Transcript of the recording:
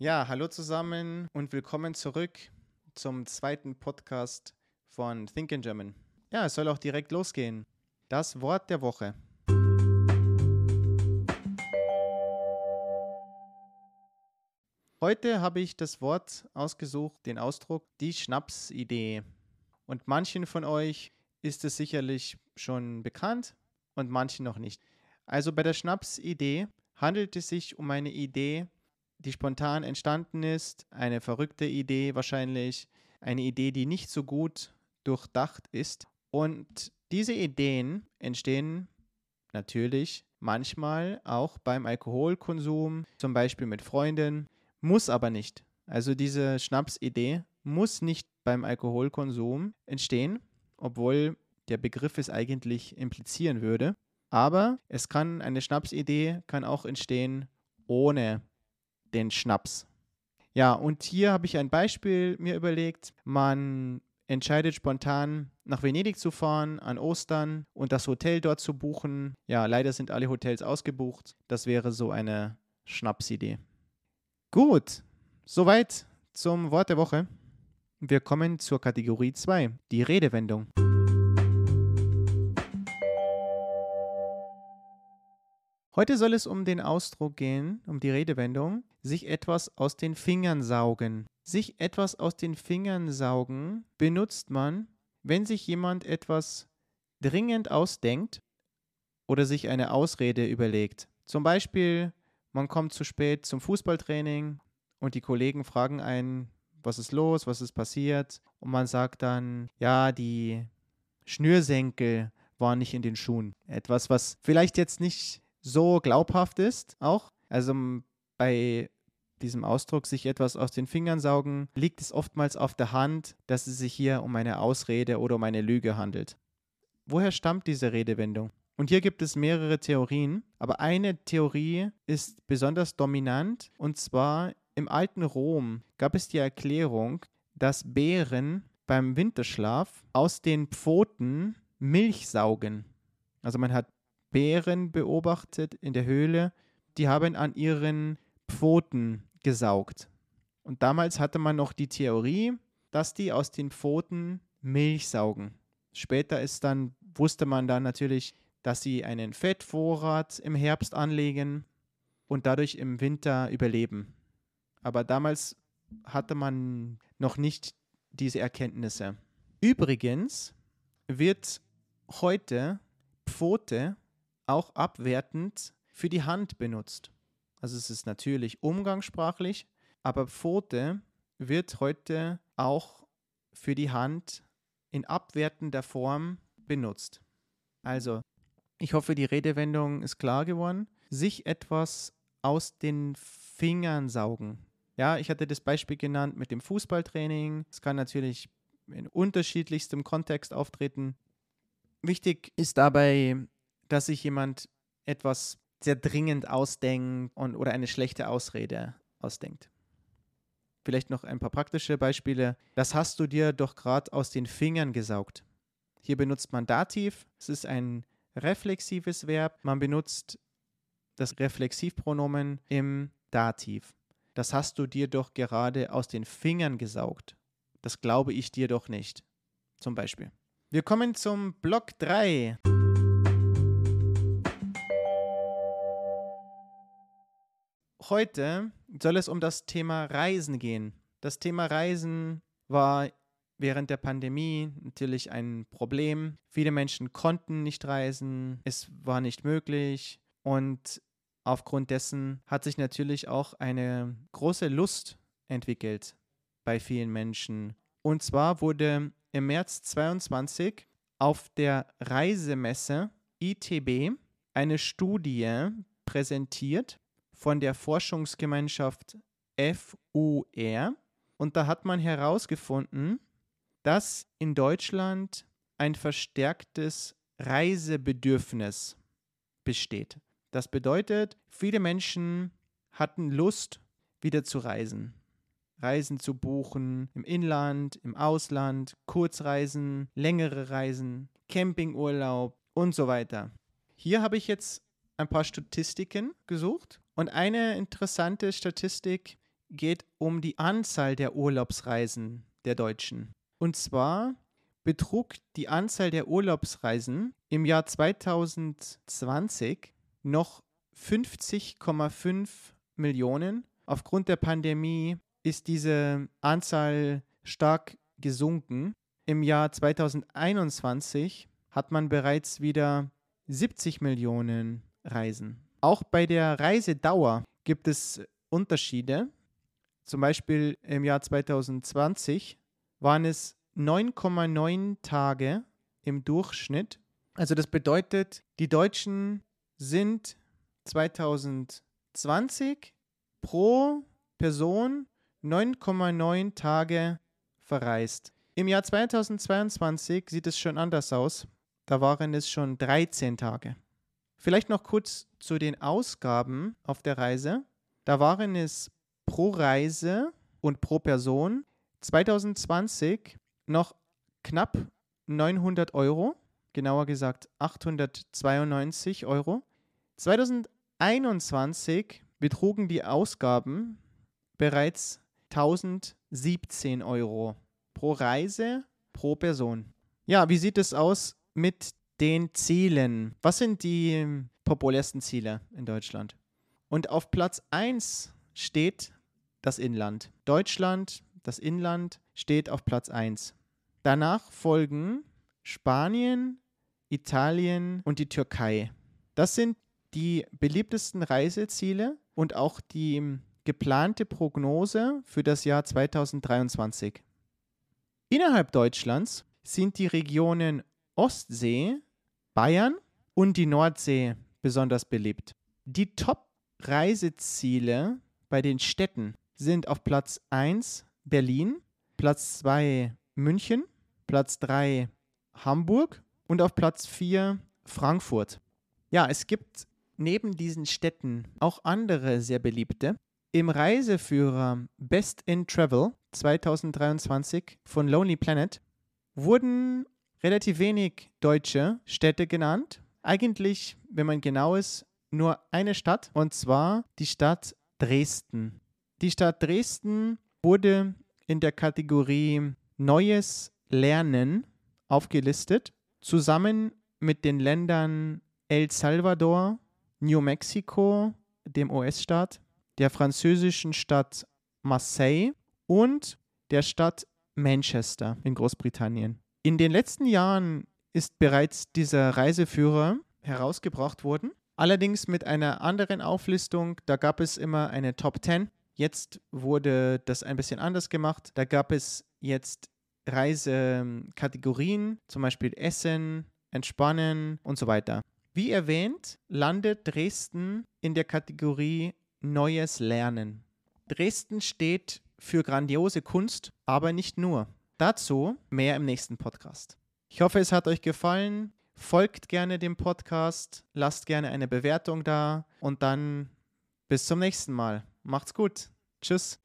Ja, hallo zusammen und willkommen zurück zum zweiten Podcast von Think in German. Ja, es soll auch direkt losgehen. Das Wort der Woche. Heute habe ich das Wort ausgesucht, den Ausdruck die Schnapsidee. Und manchen von euch ist es sicherlich schon bekannt und manchen noch nicht. Also bei der Schnapsidee handelt es sich um eine Idee, die spontan entstanden ist, eine verrückte Idee wahrscheinlich, eine Idee, die nicht so gut durchdacht ist. Und diese Ideen entstehen natürlich manchmal auch beim Alkoholkonsum, zum Beispiel mit Freunden muss aber nicht. Also diese Schnapsidee muss nicht beim Alkoholkonsum entstehen, obwohl der Begriff es eigentlich implizieren würde. Aber es kann eine Schnapsidee kann auch entstehen ohne den Schnaps. Ja, und hier habe ich ein Beispiel mir überlegt. Man entscheidet spontan nach Venedig zu fahren an Ostern und das Hotel dort zu buchen. Ja, leider sind alle Hotels ausgebucht. Das wäre so eine Schnapsidee. Gut, soweit zum Wort der Woche. Wir kommen zur Kategorie 2, die Redewendung. Heute soll es um den Ausdruck gehen, um die Redewendung, sich etwas aus den Fingern saugen. Sich etwas aus den Fingern saugen benutzt man, wenn sich jemand etwas dringend ausdenkt oder sich eine Ausrede überlegt. Zum Beispiel, man kommt zu spät zum Fußballtraining und die Kollegen fragen einen, was ist los, was ist passiert? Und man sagt dann, ja, die Schnürsenkel waren nicht in den Schuhen. Etwas, was vielleicht jetzt nicht so glaubhaft ist, auch. Also bei diesem Ausdruck sich etwas aus den Fingern saugen, liegt es oftmals auf der Hand, dass es sich hier um eine Ausrede oder um eine Lüge handelt. Woher stammt diese Redewendung? Und hier gibt es mehrere Theorien, aber eine Theorie ist besonders dominant und zwar im alten Rom gab es die Erklärung, dass Bären beim Winterschlaf aus den Pfoten Milch saugen. Also man hat Bären beobachtet in der Höhle, die haben an ihren Pfoten gesaugt. Und damals hatte man noch die Theorie, dass die aus den Pfoten Milch saugen. Später ist dann, wusste man dann natürlich, dass sie einen Fettvorrat im Herbst anlegen und dadurch im Winter überleben. Aber damals hatte man noch nicht diese Erkenntnisse. Übrigens wird heute Pfote auch abwertend für die Hand benutzt. Also es ist natürlich umgangssprachlich, aber Pfote wird heute auch für die Hand in abwertender Form benutzt. Also ich hoffe, die Redewendung ist klar geworden. Sich etwas aus den Fingern saugen. Ja, ich hatte das Beispiel genannt mit dem Fußballtraining. Es kann natürlich in unterschiedlichstem Kontext auftreten. Wichtig ist dabei, dass sich jemand etwas sehr dringend ausdenkt und, oder eine schlechte Ausrede ausdenkt. Vielleicht noch ein paar praktische Beispiele. Das hast du dir doch gerade aus den Fingern gesaugt. Hier benutzt man Dativ. Es ist ein reflexives Verb. Man benutzt das Reflexivpronomen im Dativ. Das hast du dir doch gerade aus den Fingern gesaugt. Das glaube ich dir doch nicht. Zum Beispiel. Wir kommen zum Block 3. Heute soll es um das Thema Reisen gehen. Das Thema Reisen war während der Pandemie natürlich ein Problem. Viele Menschen konnten nicht reisen, es war nicht möglich und aufgrund dessen hat sich natürlich auch eine große Lust entwickelt bei vielen Menschen. Und zwar wurde im März 22 auf der Reisemesse ITB eine Studie präsentiert von der Forschungsgemeinschaft FUR. Und da hat man herausgefunden, dass in Deutschland ein verstärktes Reisebedürfnis besteht. Das bedeutet, viele Menschen hatten Lust, wieder zu reisen. Reisen zu buchen, im Inland, im Ausland, Kurzreisen, längere Reisen, Campingurlaub und so weiter. Hier habe ich jetzt ein paar Statistiken gesucht und eine interessante Statistik geht um die Anzahl der Urlaubsreisen der Deutschen. Und zwar betrug die Anzahl der Urlaubsreisen im Jahr 2020 noch 50,5 Millionen. Aufgrund der Pandemie ist diese Anzahl stark gesunken. Im Jahr 2021 hat man bereits wieder 70 Millionen Reisen. Auch bei der Reisedauer gibt es Unterschiede. Zum Beispiel im Jahr 2020 waren es 9,9 Tage im Durchschnitt. Also das bedeutet, die Deutschen sind 2020 pro Person 9,9 Tage verreist. Im Jahr 2022 sieht es schon anders aus. Da waren es schon 13 Tage. Vielleicht noch kurz zu den Ausgaben auf der Reise. Da waren es pro Reise und pro Person 2020 noch knapp 900 Euro, genauer gesagt 892 Euro. 2021 betrugen die Ausgaben bereits 1017 Euro pro Reise, pro Person. Ja, wie sieht es aus mit den Zielen? Was sind die populärsten Ziele in Deutschland? Und auf Platz 1 steht das Inland. Deutschland, das Inland steht auf Platz 1. Danach folgen Spanien, Italien und die Türkei. Das sind die beliebtesten Reiseziele und auch die geplante Prognose für das Jahr 2023. Innerhalb Deutschlands sind die Regionen Ostsee, Bayern und die Nordsee besonders beliebt. Die Top-Reiseziele bei den Städten sind auf Platz 1 Berlin, Platz 2 München, Platz 3 Hamburg und auf Platz 4 Frankfurt. Ja, es gibt neben diesen Städten auch andere sehr beliebte. Im Reiseführer Best in Travel 2023 von Lonely Planet wurden relativ wenig deutsche Städte genannt. Eigentlich, wenn man genau ist, nur eine Stadt und zwar die Stadt Dresden. Die Stadt Dresden wurde in der Kategorie Neues Lernen aufgelistet, zusammen mit den Ländern El Salvador, New Mexico, dem US-Staat, der französischen Stadt Marseille und der Stadt Manchester in Großbritannien. In den letzten Jahren ist bereits dieser Reiseführer herausgebracht worden, allerdings mit einer anderen Auflistung. Da gab es immer eine Top 10. Jetzt wurde das ein bisschen anders gemacht. Da gab es jetzt Reisekategorien, zum Beispiel Essen, Entspannen und so weiter. Wie erwähnt, landet Dresden in der Kategorie Neues Lernen. Dresden steht für grandiose Kunst, aber nicht nur. Dazu mehr im nächsten Podcast. Ich hoffe, es hat euch gefallen. Folgt gerne dem Podcast, lasst gerne eine Bewertung da und dann bis zum nächsten Mal. Macht's gut. Tschüss.